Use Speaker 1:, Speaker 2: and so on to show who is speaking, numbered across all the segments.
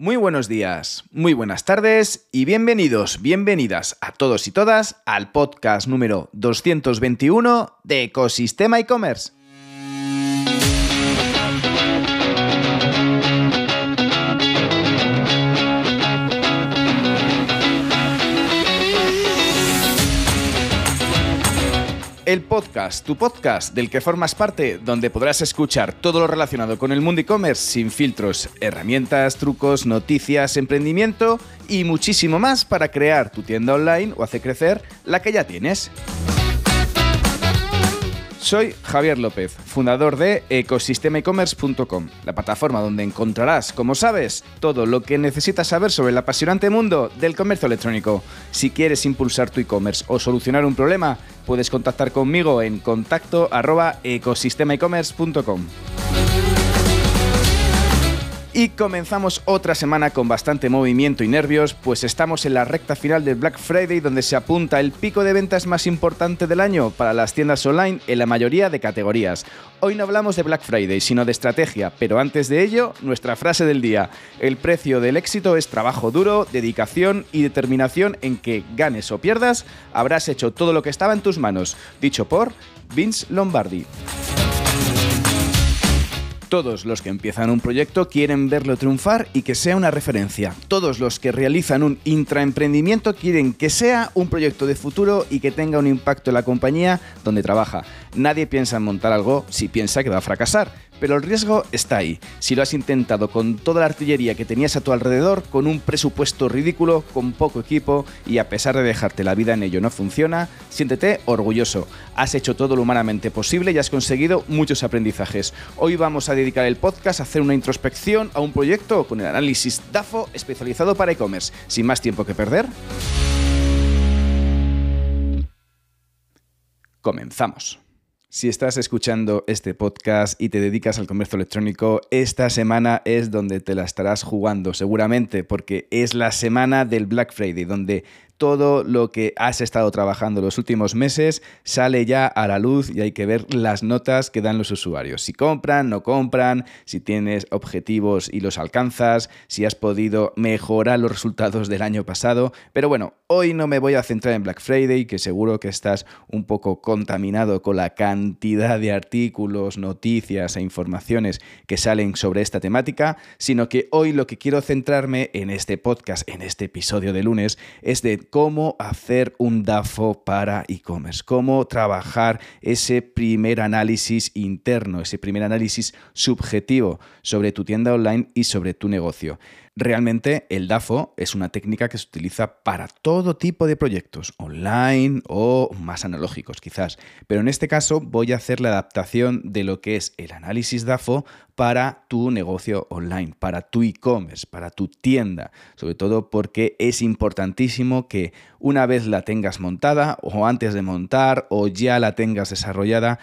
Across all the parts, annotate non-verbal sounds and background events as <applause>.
Speaker 1: Muy buenos días, muy buenas tardes y bienvenidos, bienvenidas a todos y todas al podcast número 221 de Ecosistema e-commerce. El podcast, tu podcast del que formas parte, donde podrás escuchar todo lo relacionado con el mundo e-commerce sin filtros, herramientas, trucos, noticias, emprendimiento y muchísimo más para crear tu tienda online o hacer crecer la que ya tienes. Soy Javier López, fundador de ecosistemaecommerce.com, la plataforma donde encontrarás, como sabes, todo lo que necesitas saber sobre el apasionante mundo del comercio electrónico. Si quieres impulsar tu e-commerce o solucionar un problema, puedes contactar conmigo en contacto. Y comenzamos otra semana con bastante movimiento y nervios, pues estamos en la recta final del Black Friday donde se apunta el pico de ventas más importante del año para las tiendas online en la mayoría de categorías. Hoy no hablamos de Black Friday, sino de estrategia, pero antes de ello, nuestra frase del día. El precio del éxito es trabajo duro, dedicación y determinación en que ganes o pierdas, habrás hecho todo lo que estaba en tus manos, dicho por Vince Lombardi. Todos los que empiezan un proyecto quieren verlo triunfar y que sea una referencia. Todos los que realizan un intraemprendimiento quieren que sea un proyecto de futuro y que tenga un impacto en la compañía donde trabaja. Nadie piensa en montar algo si piensa que va a fracasar pero el riesgo está ahí. Si lo has intentado con toda la artillería que tenías a tu alrededor, con un presupuesto ridículo, con poco equipo y a pesar de dejarte la vida en ello no funciona, siéntete orgulloso. Has hecho todo lo humanamente posible y has conseguido muchos aprendizajes. Hoy vamos a dedicar el podcast a hacer una introspección a un proyecto con el análisis DAFO especializado para e-commerce. Sin más tiempo que perder. Comenzamos. Si estás escuchando este podcast y te dedicas al comercio electrónico, esta semana es donde te la estarás jugando, seguramente, porque es la semana del Black Friday, donde todo lo que has estado trabajando los últimos meses sale ya a la luz y hay que ver las notas que dan los usuarios. Si compran, no compran, si tienes objetivos y los alcanzas, si has podido mejorar los resultados del año pasado. Pero bueno, hoy no me voy a centrar en Black Friday, que seguro que estás un poco contaminado con la cantidad de artículos, noticias e informaciones que salen sobre esta temática, sino que hoy lo que quiero centrarme en este podcast, en este episodio de lunes, es de cómo hacer un DAFO para e-commerce, cómo trabajar ese primer análisis interno, ese primer análisis subjetivo sobre tu tienda online y sobre tu negocio. Realmente el DAFO es una técnica que se utiliza para todo tipo de proyectos, online o más analógicos quizás, pero en este caso voy a hacer la adaptación de lo que es el análisis DAFO para tu negocio online, para tu e-commerce, para tu tienda, sobre todo porque es importantísimo que una vez la tengas montada o antes de montar o ya la tengas desarrollada,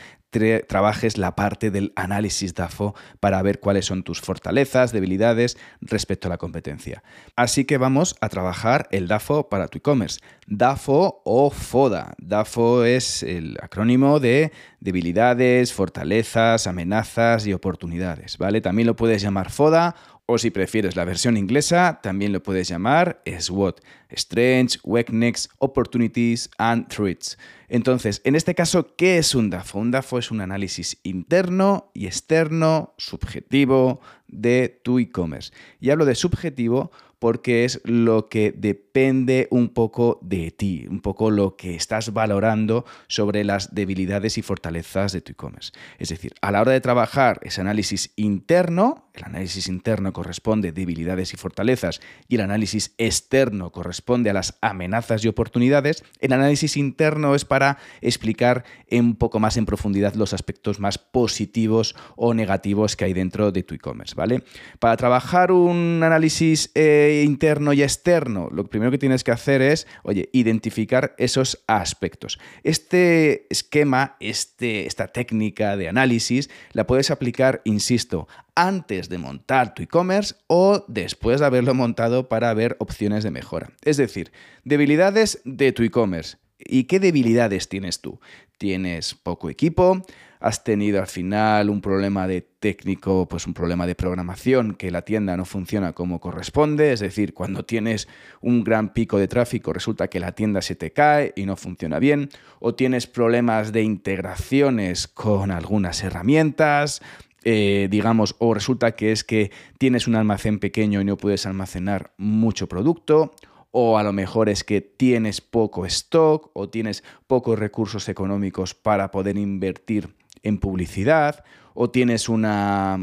Speaker 1: trabajes la parte del análisis DAFO para ver cuáles son tus fortalezas, debilidades respecto a la competencia. Así que vamos a trabajar el DAFO para tu e-commerce. DAFO o FODA. DAFO es el acrónimo de debilidades, fortalezas, amenazas y oportunidades, ¿vale? También lo puedes llamar FODA o si prefieres la versión inglesa, también lo puedes llamar SWOT, Strengths, Weaknesses, Opportunities and Threats. Entonces, en este caso, ¿qué es un DAFO? Un DAFO es un análisis interno y externo, subjetivo, de tu e-commerce. Y hablo de subjetivo porque es lo que depende un poco de ti, un poco lo que estás valorando sobre las debilidades y fortalezas de tu e-commerce. Es decir, a la hora de trabajar ese análisis interno, el análisis interno corresponde debilidades y fortalezas y el análisis externo corresponde a las amenazas y oportunidades, el análisis interno es para explicar un poco más en profundidad los aspectos más positivos o negativos que hay dentro de tu e-commerce, ¿vale? Para trabajar un análisis eh, interno y externo, lo primero que tienes que hacer es, oye, identificar esos aspectos. Este esquema, este, esta técnica de análisis, la puedes aplicar, insisto, antes de montar tu e-commerce o después de haberlo montado para ver opciones de mejora. Es decir, debilidades de tu e-commerce ¿Y qué debilidades tienes tú? ¿Tienes poco equipo? has tenido al final un problema de técnico, pues un problema de programación, que la tienda no funciona como corresponde, es decir, cuando tienes un gran pico de tráfico resulta que la tienda se te cae y no funciona bien, o tienes problemas de integraciones con algunas herramientas, eh, digamos, o resulta que es que tienes un almacén pequeño y no puedes almacenar mucho producto, o a lo mejor es que tienes poco stock o tienes pocos recursos económicos para poder invertir en publicidad o tienes una,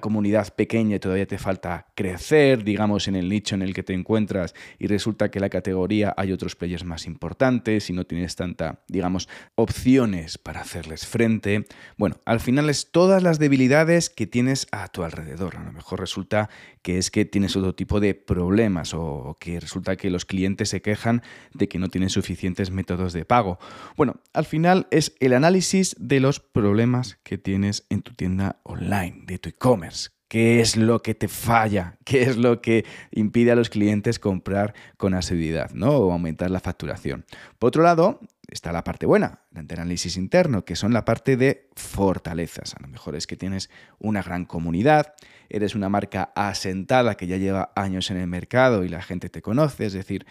Speaker 1: comunidad pequeña y todavía te falta crecer, digamos, en el nicho en el que te encuentras y resulta que en la categoría hay otros players más importantes y no tienes tanta, digamos, opciones para hacerles frente. Bueno, al final es todas las debilidades que tienes a tu alrededor. A lo mejor resulta que es que tienes otro tipo de problemas o que resulta que los clientes se quejan de que no tienen suficientes métodos de pago. Bueno, al final es el análisis de los problemas que tienes en tu tienda online, de tu e-commerce. ¿Qué es lo que te falla? ¿Qué es lo que impide a los clientes comprar con asiduidad ¿no? o aumentar la facturación? Por otro lado, está la parte buena, el análisis interno, que son la parte de fortalezas. A lo mejor es que tienes una gran comunidad, eres una marca asentada que ya lleva años en el mercado y la gente te conoce, es decir,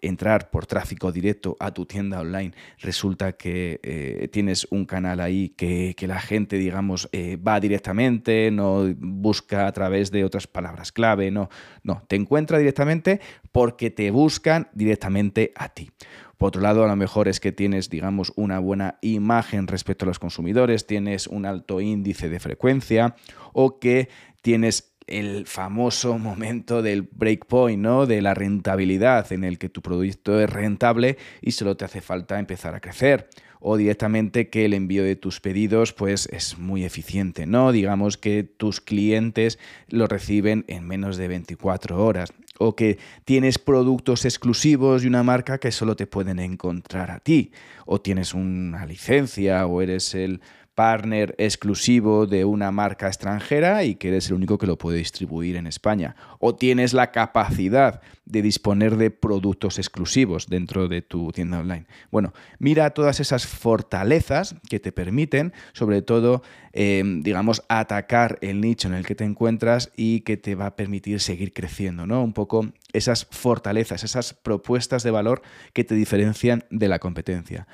Speaker 1: entrar por tráfico directo a tu tienda online, resulta que eh, tienes un canal ahí que, la gente, digamos, eh, va directamente, no busca a través de otras palabras clave, no, no, te encuentra directamente porque te buscan directamente a ti. Por otro lado, a lo mejor es que tienes, digamos, una buena imagen respecto a los consumidores, tienes un alto índice de frecuencia o que tienes el famoso momento del breakpoint, ¿no? De la rentabilidad en el que tu producto es rentable y solo te hace falta empezar a crecer. O directamente que el envío de tus pedidos pues es muy eficiente, ¿no? Digamos que tus clientes lo reciben en menos de 24 horas. O que tienes productos exclusivos de una marca que solo te pueden encontrar a ti. O tienes una licencia o eres el partner exclusivo de una marca extranjera y que eres el único que lo puede distribuir en España. O tienes la capacidad de disponer de productos exclusivos dentro de tu tienda online. Bueno, mira todas esas fortalezas que te permiten, sobre todo, em, digamos, atacar el nicho en el que te encuentras y que te va a permitir seguir creciendo, ¿no? Un poco esas fortalezas, esas propuestas de valor que te diferencian de la competencia.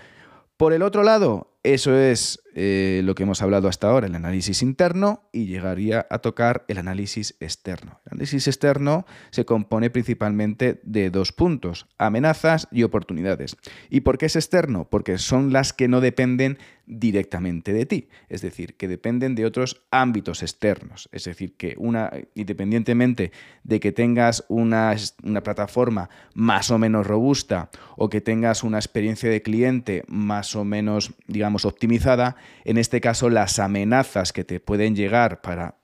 Speaker 1: Por el otro lado, eso es eh, lo que hemos hablado hasta ahora, el análisis interno, y llegaría a tocar el análisis externo. El análisis externo se compone principalmente de dos puntos, amenazas y oportunidades. ¿Y por qué es externo? Porque son las que no dependen directamente de ti, es decir, que dependen de otros ámbitos externos. Es decir, que una, independientemente de que tengas una, una plataforma más o menos robusta o que tengas una experiencia de cliente más o menos, digamos, optimizada, en este caso las amenazas que te pueden llegar para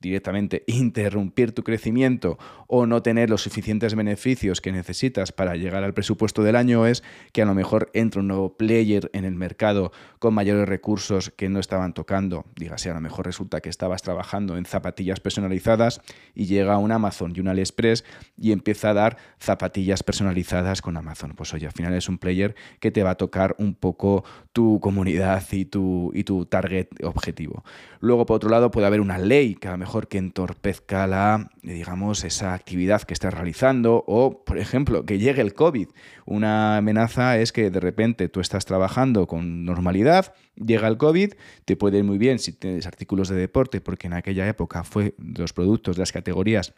Speaker 1: directamente interrumpir tu crecimiento o no tener los suficientes beneficios que necesitas para llegar al presupuesto del año es que a lo mejor entra un nuevo player en el mercado con mayores recursos que no estaban tocando. Dígase, a lo mejor resulta que estabas trabajando en zapatillas personalizadas y llega un Amazon y un AliExpress y empieza a dar zapatillas personalizadas con Amazon. Pues oye, al final es un player que te va a tocar un poco tu comunidad y tu, y tu target objetivo. Luego, por otro lado, puede haber una ley que a lo mejor que entorpezca la, digamos, esa actividad que estás realizando o, por ejemplo, que llegue el COVID. Una amenaza es que de repente tú estás trabajando con normalidad, llega el COVID, te puede ir muy bien si tienes artículos de deporte, porque en aquella época fue los productos de las categorías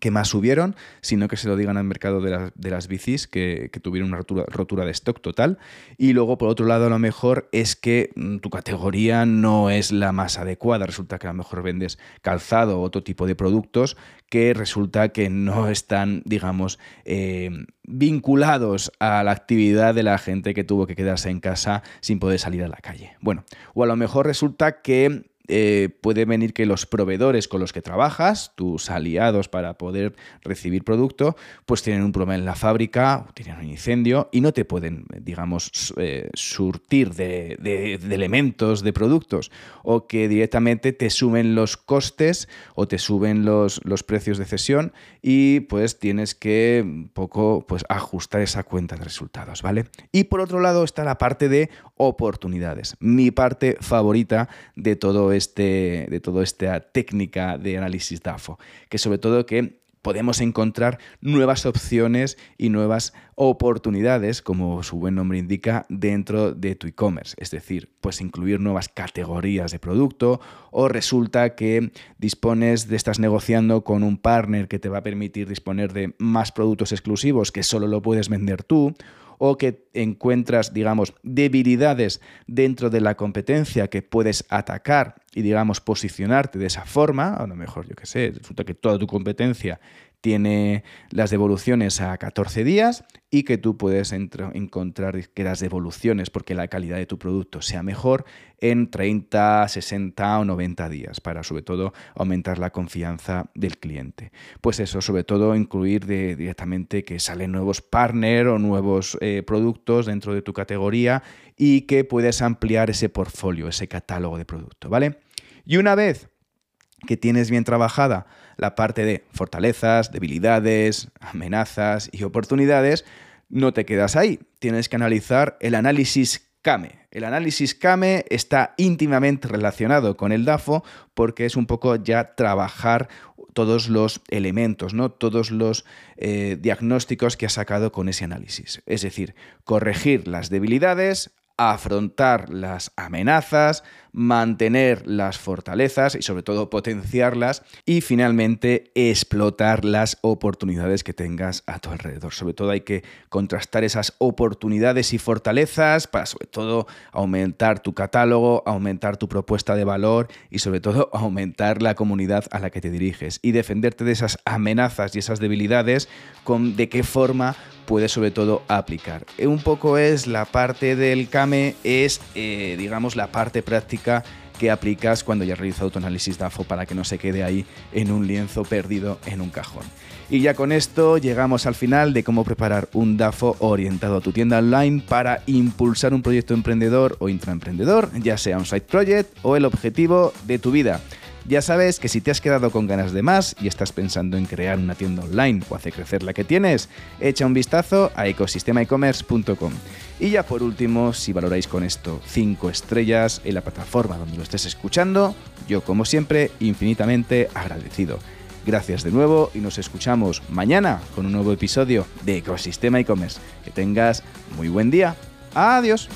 Speaker 1: que más subieron, sino que se lo digan al mercado de, las bicis, que, tuvieron una rotura, de stock total. Y luego, por otro lado, a lo mejor es que mm, tu categoría no es la más adecuada. Resulta que a lo mejor vendes calzado o otro tipo de productos que resulta que no están, digamos, eh, vinculados a la actividad de la gente que tuvo que quedarse en casa sin poder salir a la calle. Bueno, o a lo mejor resulta que eh, puede venir que los proveedores con los que trabajas, tus aliados para poder recibir producto, pues tienen un problema en la fábrica, tienen un incendio y no te pueden, digamos, eh, surtir de, elementos, de productos, o que directamente te suben los costes o te suben los, los precios de cesión y pues tienes que un poco pues, ajustar esa cuenta de resultados, ¿vale? Y por otro lado está la parte de oportunidades, mi parte favorita de todo este de toda esta técnica de análisis DAFO, que sobre todo que podemos encontrar nuevas opciones y nuevas oportunidades, como su buen nombre indica, dentro de tu e-commerce. Es decir, pues incluir nuevas categorías de producto o resulta que dispones de estás negociando con un partner que te va a permitir disponer de más productos exclusivos que solo lo puedes vender tú o que encuentras, digamos, debilidades dentro de la competencia que puedes atacar y, digamos, posicionarte de esa forma, a lo mejor, yo qué sé, resulta que toda tu competencia tiene las devoluciones a 14 días y que tú puedes encontrar que las devoluciones, porque la calidad de tu producto sea mejor, en 30, 60 o 90 días, para sobre todo aumentar la confianza del cliente. Pues eso, sobre todo incluir directamente que salen nuevos partners o nuevos eh, productos dentro de tu categoría y que puedes ampliar ese portfolio, ese catálogo de producto, ¿vale? Y una vez que tienes bien trabajada la parte de fortalezas, debilidades, amenazas y oportunidades, no te quedas ahí. Tienes que analizar el análisis CAME. El análisis CAME está íntimamente relacionado con el DAFO porque es un poco ya trabajar todos los elementos, ¿no? todos los eh, diagnósticos que ha sacado con ese análisis. Es decir, corregir las debilidades, afrontar las amenazas, mantener las fortalezas y sobre todo potenciarlas y finalmente explotar las oportunidades que tengas a tu alrededor. Sobre todo hay que contrastar esas oportunidades y fortalezas para sobre todo aumentar tu catálogo, aumentar tu propuesta de valor y sobre todo <laughs> aumentar la comunidad a la que te diriges y defenderte de esas amenazas y esas debilidades con de qué forma puedes sobre todo aplicar. Un poco es la parte del CAME, es eh, digamos la parte práctica que aplicas cuando ya has realizado tu análisis DAFO para que no se quede ahí en un lienzo perdido en un cajón. Y ya con esto llegamos al final de cómo preparar un DAFO orientado a tu tienda online para impulsar un proyecto emprendedor o intraemprendedor, ya sea un side project o el objetivo de tu vida. Ya sabes que si te has quedado con ganas de más y estás pensando en crear una tienda online o hacer crecer la que tienes, echa un vistazo a ecosistemaecommerce.com. Y ya por último, si valoráis con esto 5 estrellas en la plataforma donde lo estés escuchando, yo como siempre infinitamente agradecido. Gracias de nuevo y nos escuchamos mañana con un nuevo episodio de Ecosistema e-commerce. Que tengas muy buen día. Adiós.